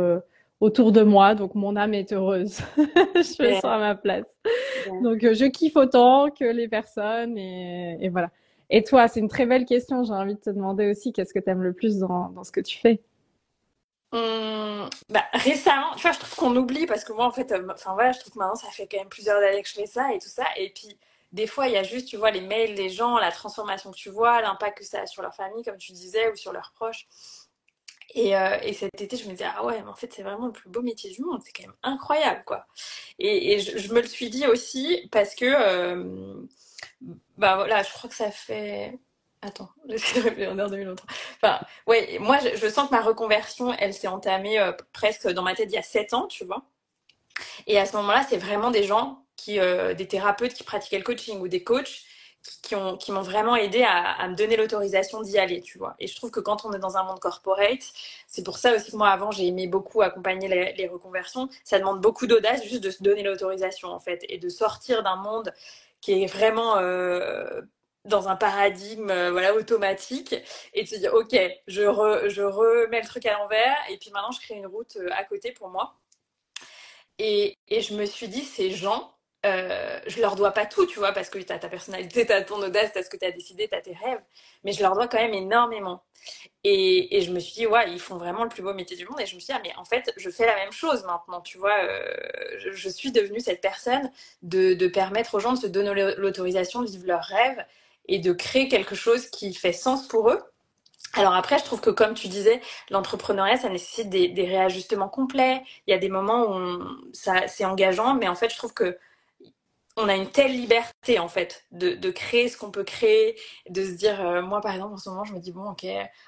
autour de moi. Donc mon âme est heureuse. je fais ça à ma place. Donc je kiffe autant que les personnes et, et voilà. Et toi, c'est une très belle question. J'ai envie de te demander aussi qu'est-ce que tu aimes le plus dans, dans ce que tu fais? Hum, bah, récemment, tu vois, je trouve qu'on oublie parce que moi, en fait, euh, enfin voilà, je trouve que maintenant, ça fait quand même plusieurs années que je fais ça et tout ça. Et puis, des fois, il y a juste, tu vois, les mails des gens, la transformation que tu vois, l'impact que ça a sur leur famille, comme tu disais, ou sur leurs proches. Et, euh, et, cet été, je me disais, ah ouais, mais en fait, c'est vraiment le plus beau métier du monde, c'est quand même incroyable, quoi. Et, je, me le suis dit aussi parce que, euh, bah voilà, je crois que ça fait Attends, j'essaie de réfléchir en 2023. Enfin, ouais, moi, je, sens que ma reconversion, elle s'est entamée euh, presque dans ma tête il y a 7 ans, tu vois. Et à ce moment-là, c'est vraiment des gens qui, euh, des thérapeutes qui pratiquaient le coaching ou des coachs qui, ont, qui m'ont vraiment aidé à, me donner l'autorisation d'y aller, tu vois. Et je trouve que quand on est dans un monde corporate, c'est pour ça aussi que moi, avant, j'ai aimé beaucoup accompagner les, reconversions. Ça demande beaucoup d'audace juste de se donner l'autorisation, en fait, et de sortir d'un monde qui est vraiment euh, dans un paradigme euh, voilà automatique et de se dire ok je, je remets le truc à l'envers et puis maintenant je crée une route euh, à côté pour moi et, et je me suis dit ces gens euh, je leur dois pas tout tu vois parce que tu as ta personnalité tu as ton audace tu as ce que tu as décidé tu as tes rêves mais je leur dois quand même énormément et, je me suis dit ouais ils font vraiment le plus beau métier du monde et je me suis dit ah, mais en fait je fais la même chose maintenant tu vois euh, je, suis devenue cette personne de, de permettre aux gens de se donner l'autorisation de vivre leurs rêves et de créer quelque chose qui fait sens pour eux. Alors après, je trouve que comme tu disais, l'entrepreneuriat, ça nécessite des, réajustements complets. Il y a des moments où ça, c'est engageant, mais en fait, je trouve que on a une telle liberté en fait de, créer ce qu'on peut créer, de se dire, euh, moi par exemple en ce moment, je me dis bon ok,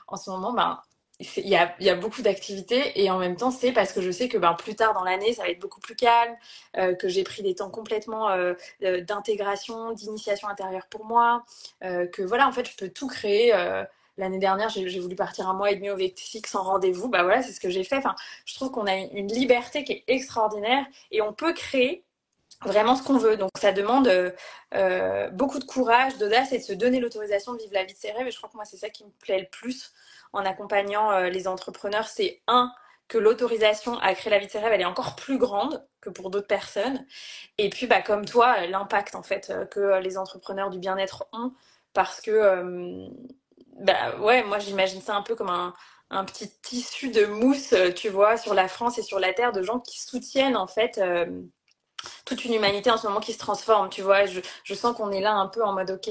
en ce moment, ben il y a, beaucoup d'activités et en même temps c'est parce que je sais que ben, plus tard dans l'année ça va être beaucoup plus calme, euh, que j'ai pris des temps complètement euh, d'intégration, d'initiation intérieure pour moi, que voilà en fait je peux tout créer. L'année dernière j'ai voulu partir un mois et demi au Mexique sans rendez-vous, bah voilà c'est ce que j'ai fait. Enfin, je trouve qu'on a une liberté qui est extraordinaire et on peut créer vraiment ce qu'on veut. Donc ça demande beaucoup de courage, d'audace et de se donner l'autorisation de vivre la vie de ses rêves. Et je crois que moi c'est ça qui me plaît le plus en accompagnant euh, les entrepreneurs, c'est un, que l'autorisation à créer la vie de ses rêves, elle est encore plus grande que pour d'autres personnes. Et puis, bah, comme toi, l'impact en fait euh, que les entrepreneurs du bien-être ont, parce que, euh, bah, ouais, moi j'imagine ça un peu comme un, un, petit tissu de mousse, tu vois, sur la France et sur la Terre, de gens qui soutiennent en fait toute une humanité en ce moment qui se transforme, tu vois. Je, je sens qu'on est là un peu en mode, ok,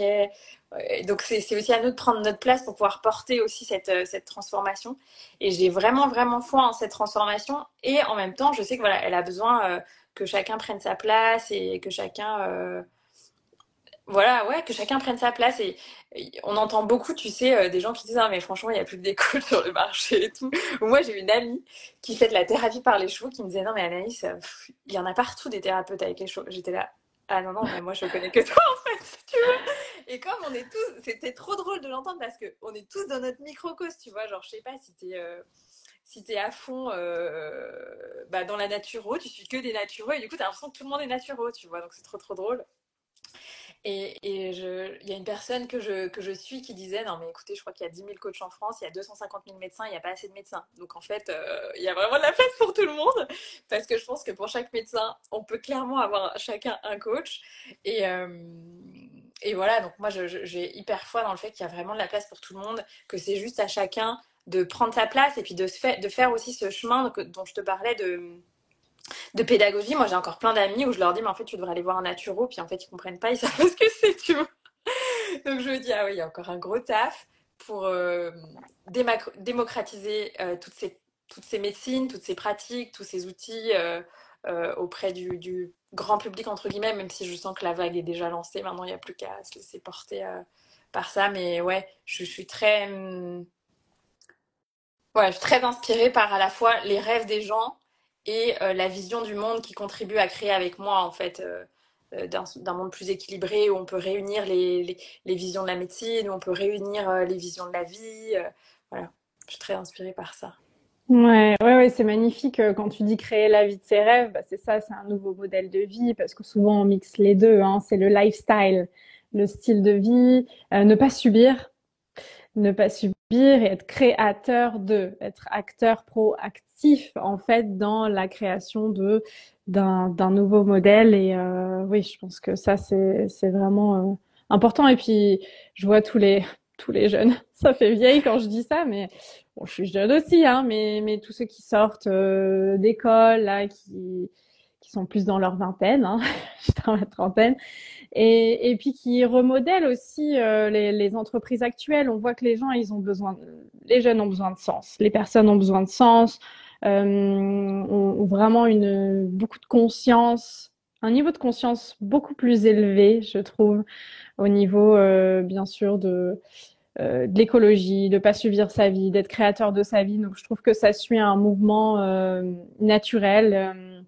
donc c'est aussi à nous de prendre notre place pour pouvoir porter aussi cette, euh, cette transformation. Et j'ai vraiment, vraiment foi en cette transformation. Et en même temps, je sais que voilà, elle a besoin euh, que chacun prenne sa place et que chacun euh, voilà, ouais, que chacun prenne sa place. Et, on entend beaucoup, tu sais, euh, des gens qui disent Ah, mais franchement, il n'y a plus de déco sur le marché et tout. Moi, j'ai une amie qui fait de la thérapie par les chevaux qui me disait Non, mais Anaïs, euh, il y en a partout des thérapeutes avec les chevaux. J'étais là Ah non, non, mais moi, je connais que toi, en fait, tu vois. Et comme on est tous, c'était trop drôle de l'entendre parce qu'on est tous dans notre microcosme, tu vois. Genre, je sais pas si t'es. Euh, si tu es à fond bah, dans la naturo, tu suis que des naturaux et du coup, tu as l'impression que tout le monde est naturaux, tu vois. Donc, c'est trop, trop drôle. Et, il y a une personne que je, que je suis qui disait Non, mais écoutez, je crois qu'il y a 10 000 coachs en France, il y a 250 000 médecins, il n'y a pas assez de médecins. Donc en fait, euh, il y a vraiment de la place pour tout le monde. Parce que je pense que pour chaque médecin, on peut clairement avoir chacun un coach. Et, euh, et voilà, donc moi, j'ai hyper foi dans le fait qu'il y a vraiment de la place pour tout le monde, que c'est juste à chacun de prendre sa place et puis de, de faire aussi ce chemin dont je te parlais de de pédagogie, moi j'ai encore plein d'amis où je leur dis, mais en fait, tu devrais aller voir un naturo, puis en fait, ils comprennent pas, ils savent pas ce que c'est, tu vois. Donc je me dis, ah oui, il y a encore un gros taf pour euh, démocratiser euh, toutes, ces, toutes ces médecines, toutes ces pratiques, tous ces outils euh, auprès du, grand public, entre guillemets, même si je sens que la vague est déjà lancée. Maintenant, il n'y a plus qu'à se laisser porter par ça. Mais ouais, je, suis très. Hum, ouais, je suis très inspirée par à la fois les rêves des gens et euh, la vision du monde qui contribue à créer avec moi, en fait, euh, euh, d'un monde plus équilibré où on peut réunir les, les, visions de la médecine, où on peut réunir les visions de la vie. voilà, je suis très inspirée par ça. Ouais, ouais, ouais c'est magnifique quand tu dis créer la vie de ses rêves. Bah, c'est ça, c'est un nouveau modèle de vie parce que souvent on mixe les deux. Hein, c'est le lifestyle, le style de vie, ne pas subir, ne pas subir et être créateur de, être acteur proactif en fait dans la création de d'un nouveau modèle. Et euh, oui je pense que ça c'est c'est vraiment euh, important. Et puis je vois tous les tous les jeunes ça fait vieille quand je dis ça mais bon je suis jeune aussi hein mais mais tous ceux qui sortent euh, d'école là qui qui sont plus dans leur vingtaine hein, dans la trentaine et, et puis qui remodèle aussi euh, les, les, entreprises actuelles. On voit que les gens, ils ont besoin, les jeunes ont besoin de sens, les personnes ont besoin de sens, euh, ont, vraiment une beaucoup de conscience, un niveau de conscience beaucoup plus élevé, je trouve, au niveau euh, bien sûr de euh, de l'écologie, de pas subir sa vie, d'être créateur de sa vie. Donc je trouve que ça suit un mouvement euh, naturel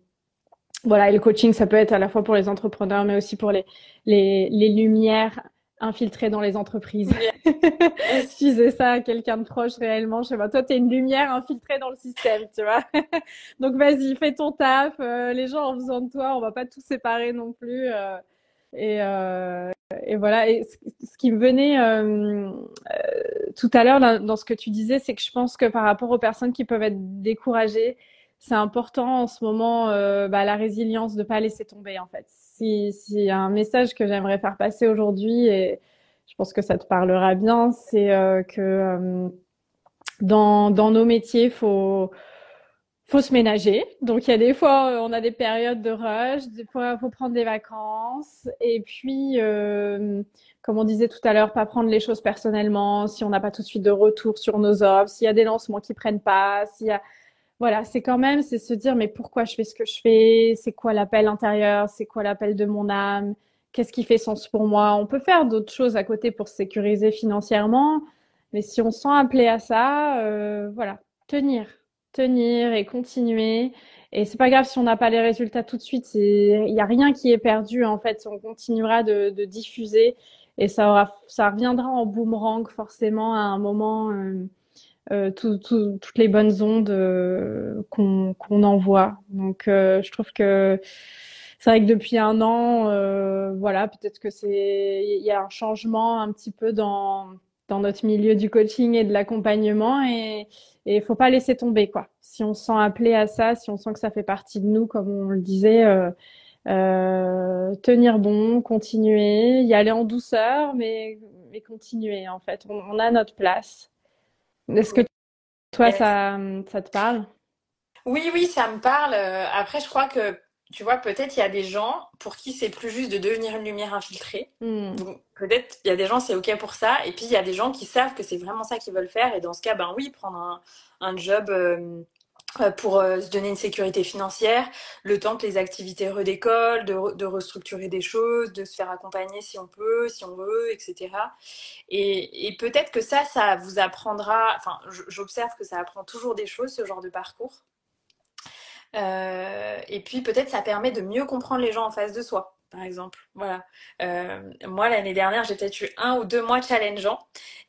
voilà, et le coaching, ça peut être à la fois pour les entrepreneurs, mais aussi pour les, les, les lumières infiltrées dans les entreprises. si c'est ça quelqu'un de proche réellement, je sais pas, toi, tu es une lumière infiltrée dans le système, tu vois. Donc, vas-y, fais ton taf. Euh, les gens ont besoin de toi. On va pas tout séparer non plus. Euh, et, euh, et voilà. Et ce, qui me venait euh, tout à l'heure dans ce que tu disais, c'est que je pense que par rapport aux personnes qui peuvent être découragées, c'est important en ce moment euh, bah, la résilience de pas laisser tomber en fait. Si, si un message que j'aimerais faire passer aujourd'hui et je pense que ça te parlera bien, c'est euh, que euh, dans, dans nos métiers, faut faut se ménager. Donc il y a des fois on a des périodes de rush, des fois faut prendre des vacances et puis comme on disait tout à l'heure, pas prendre les choses personnellement. Si on n'a pas tout de suite de retour sur nos offres, s'il y a des lancements qui prennent pas, s'il y a voilà, c'est quand même, c'est se dire, mais pourquoi je fais ce que je fais? C'est quoi l'appel intérieur? C'est quoi l'appel de mon âme? Qu'est-ce qui fait sens pour moi? On peut faire d'autres choses à côté pour se sécuriser financièrement, mais si on sent appelé à ça, euh, voilà, tenir, tenir et continuer. Et c'est pas grave si on n'a pas les résultats tout de suite. Il n'y a rien qui est perdu en fait. On continuera de, diffuser et ça reviendra en boomerang forcément à un moment. Euh, euh, toutes les bonnes ondes euh, qu'on envoie. Donc, euh, je trouve que c'est vrai que depuis un an, voilà, peut-être que c'est, il y a un changement un petit peu dans dans notre milieu du coaching et de l'accompagnement et il faut pas laisser tomber quoi. Si on se sent appelé à ça, si on sent que ça fait partie de nous, comme on le disait, euh, tenir bon, continuer, y aller en douceur, mais, mais continuer en fait. On, on a notre place. Est-ce que toi, ça, ça te parle? Oui, oui, ça me parle. Euh, après, je crois que, tu vois, peut-être il y a des gens pour qui c'est plus juste de devenir une lumière infiltrée. Hmm. Peut-être il y a des gens, c'est OK pour ça. Et puis, il y a des gens qui savent que c'est vraiment ça qu'ils veulent faire. Et dans ce cas, ben oui, prendre un, un job euh, pour euh, se donner une sécurité financière, le temps que les activités redécollent, de, de, restructurer des choses, de se faire accompagner si on peut, si on veut, etc. Et, et peut-être que ça, ça vous apprendra, enfin, j'observe que ça apprend toujours des choses, ce genre de parcours. Euh, et puis peut-être ça permet de mieux comprendre les gens en face de soi par exemple. Voilà. Euh, moi, l'année dernière, j'ai peut-être eu un ou deux mois challengeants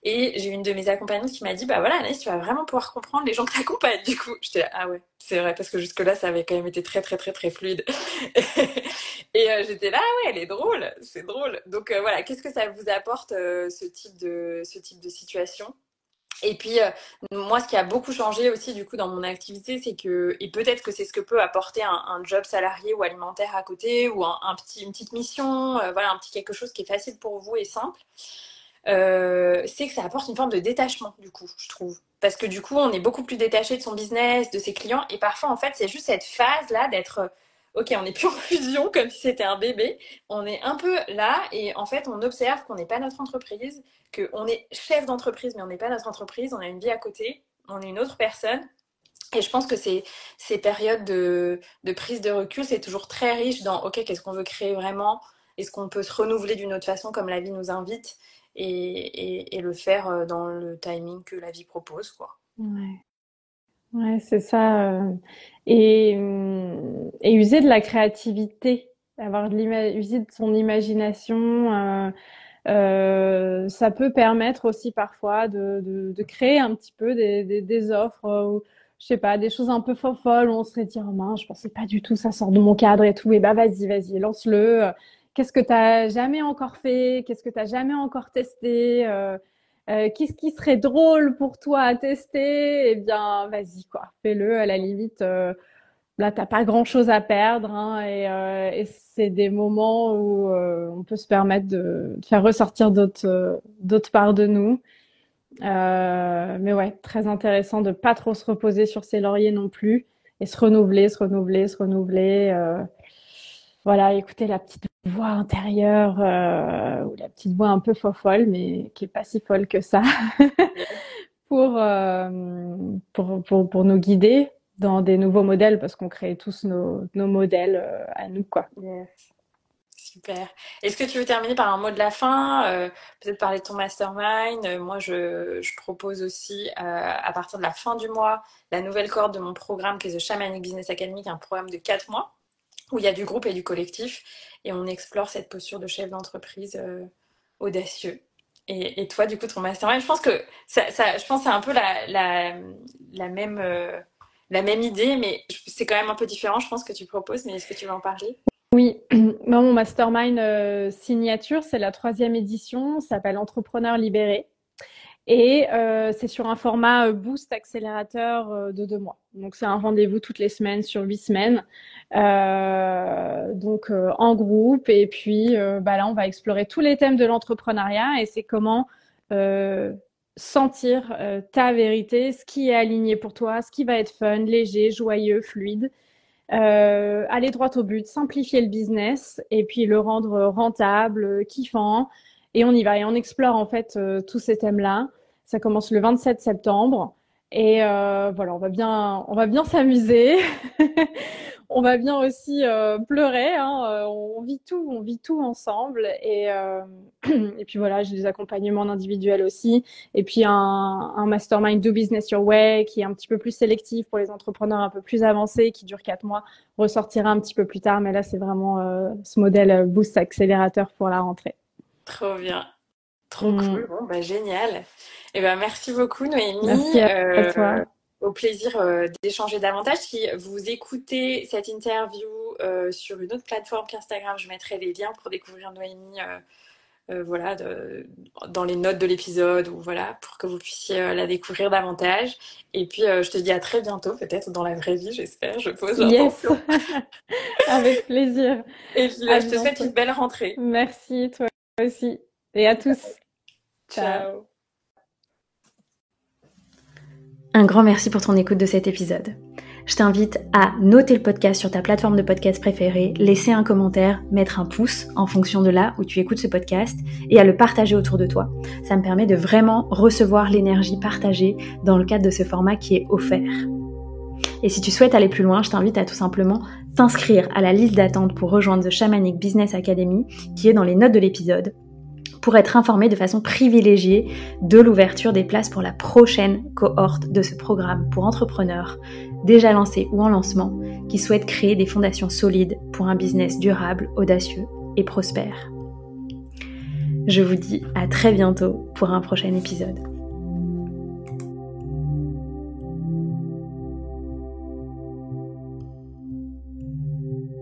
et j'ai une de mes accompagnantes qui m'a dit Bah voilà, Anaïs, tu vas vraiment pouvoir comprendre les gens que tu accompagnes. Du coup, j'étais là, ah ouais, c'est vrai, parce que jusque-là, ça avait quand même été très, très, très, très fluide. et euh, j'étais là, ah ouais, elle est drôle, c'est drôle. Donc euh, voilà, qu'est-ce que ça vous apporte ce type de situation? Et puis, euh, moi, ce qui a beaucoup changé aussi, du coup, dans mon activité, c'est que, et peut-être que c'est ce que peut apporter un, job salarié ou alimentaire à côté, ou un, petit, une petite mission, euh, voilà, un petit quelque chose qui est facile pour vous et simple, euh, c'est que ça apporte une forme de détachement, du coup, je trouve. Parce que du coup, on est beaucoup plus détaché de son business, de ses clients, et parfois, en fait, c'est juste cette phase-là d'être ok, on n'est plus en fusion comme si c'était un bébé. On est un peu là et en fait, on observe qu'on n'est pas notre entreprise, qu'on est chef d'entreprise, mais on n'est pas notre entreprise. On a une vie à côté, on est une autre personne. Et je pense que ces, périodes de, prise de recul, c'est toujours très riche dans ok, qu'est-ce qu'on veut créer vraiment? Est-ce qu'on peut se renouveler d'une autre façon comme la vie nous invite? Et, le faire euh, dans le timing que la vie propose, quoi. Ouais, c'est ça. Euh, et, et user de la créativité, avoir de user de son imagination. Euh, euh, ça peut permettre aussi parfois de, de, de créer un petit peu des, des, offres ou je sais pas, des choses un peu folles où on serait dire, oh mince, je pensais pas du tout, ça sort de mon cadre et tout. Et bah, vas-y, vas-y, lance-le. Qu'est-ce que tu as jamais encore fait? Qu'est-ce que tu as jamais encore testé? Euh, qu'est-ce qui serait drôle pour toi à tester? Eh bien, vas-y, quoi. Fais-le. À la limite, euh, là, t'as pas grand-chose à perdre. Hein, et, euh, c'est des moments où euh, on peut se permettre de, faire ressortir d'autres d'autres parts de nous. mais ouais, très intéressant de pas trop se reposer sur ses lauriers non plus et se renouveler, se renouveler, se renouveler voilà, écouter la petite voix intérieure euh, ou la petite voix un peu folle, mais qui est pas si folle que ça, euh, pour, pour, pour, nous guider dans des nouveaux modèles, parce qu'on crée tous nos, nos modèles euh, à nous, quoi. Super. Est-ce que tu veux terminer par un mot de la fin Peut-être parler de ton mastermind? moi, je, je propose aussi, à partir de la fin du mois, la nouvelle corde de mon programme qui est The Shamanic Business Academy, un programme de 4 mois où il y a du groupe et du collectif, et on explore cette posture de chef d'entreprise euh, audacieux. Et, toi, du coup, ton mastermind, je pense que ça, je pense c'est un peu la, même, euh, la même idée, mais c'est quand même un peu différent, je pense, que tu proposes, mais est-ce que tu veux en parler? Oui, mon mastermind euh, signature, c'est la troisième édition, s'appelle Entrepreneur libéré. Et euh, c'est sur un format euh, boost accélérateur euh, de deux mois. Donc c'est un rendez-vous toutes les semaines sur huit semaines, donc en groupe. Et puis bah là, on va explorer tous les thèmes de l'entrepreneuriat et c'est comment sentir ta vérité, ce qui est aligné pour toi, ce qui va être fun, léger, joyeux, fluide. aller droit au but, simplifier le business et puis le rendre rentable, kiffant. Et on y va et on explore en fait euh, tous ces thèmes-là. Ça commence le 27 septembre. Et euh, voilà, on va bien, on va bien s'amuser. on va bien aussi euh, pleurer. Hein. Euh, on vit tout, on vit tout ensemble. Et, euh, et puis voilà, j'ai des accompagnements individuels aussi. Et puis un, un, mastermind Do Business Your Way qui est un petit peu plus sélectif pour les entrepreneurs un peu plus avancés, qui dure quatre mois, ressortira un petit peu plus tard. Mais là, c'est vraiment euh, ce modèle boost accélérateur pour la rentrée. Trop bien. Trop mm. cool. Bon, bah, génial. Eh ben, merci beaucoup, Noémie. Merci à toi. Euh, au plaisir euh, d'échanger davantage. Si vous écoutez cette interview euh, sur une autre plateforme qu'Instagram, je mettrai les liens pour découvrir Noémie. voilà, de, dans les notes de l'épisode ou voilà, pour que vous puissiez la découvrir davantage. Et puis, je te dis à très bientôt, peut-être dans la vraie vie, j'espère. Je pose. Yes. Avec plaisir. Et je te souhaite une belle rentrée. Merci, toi aussi. Et à tous. Ciao. Un grand merci pour ton écoute de cet épisode. Je t'invite à noter le podcast sur ta plateforme de podcast préférée, laisser un commentaire, mettre un pouce en fonction de là où tu écoutes ce podcast et à le partager autour de toi. Ça me permet de vraiment recevoir l'énergie partagée dans le cadre de ce format qui est offert. Et si tu souhaites aller plus loin, je t'invite à tout simplement t'inscrire à la liste d'attente pour rejoindre The Shamanic Business Academy qui est dans les notes de l'épisode pour être informé de façon privilégiée de l'ouverture des places pour la prochaine cohorte de ce programme pour entrepreneurs déjà lancés ou en lancement qui souhaitent créer des fondations solides pour un business durable, audacieux et prospère. Je vous dis à très bientôt pour un prochain épisode.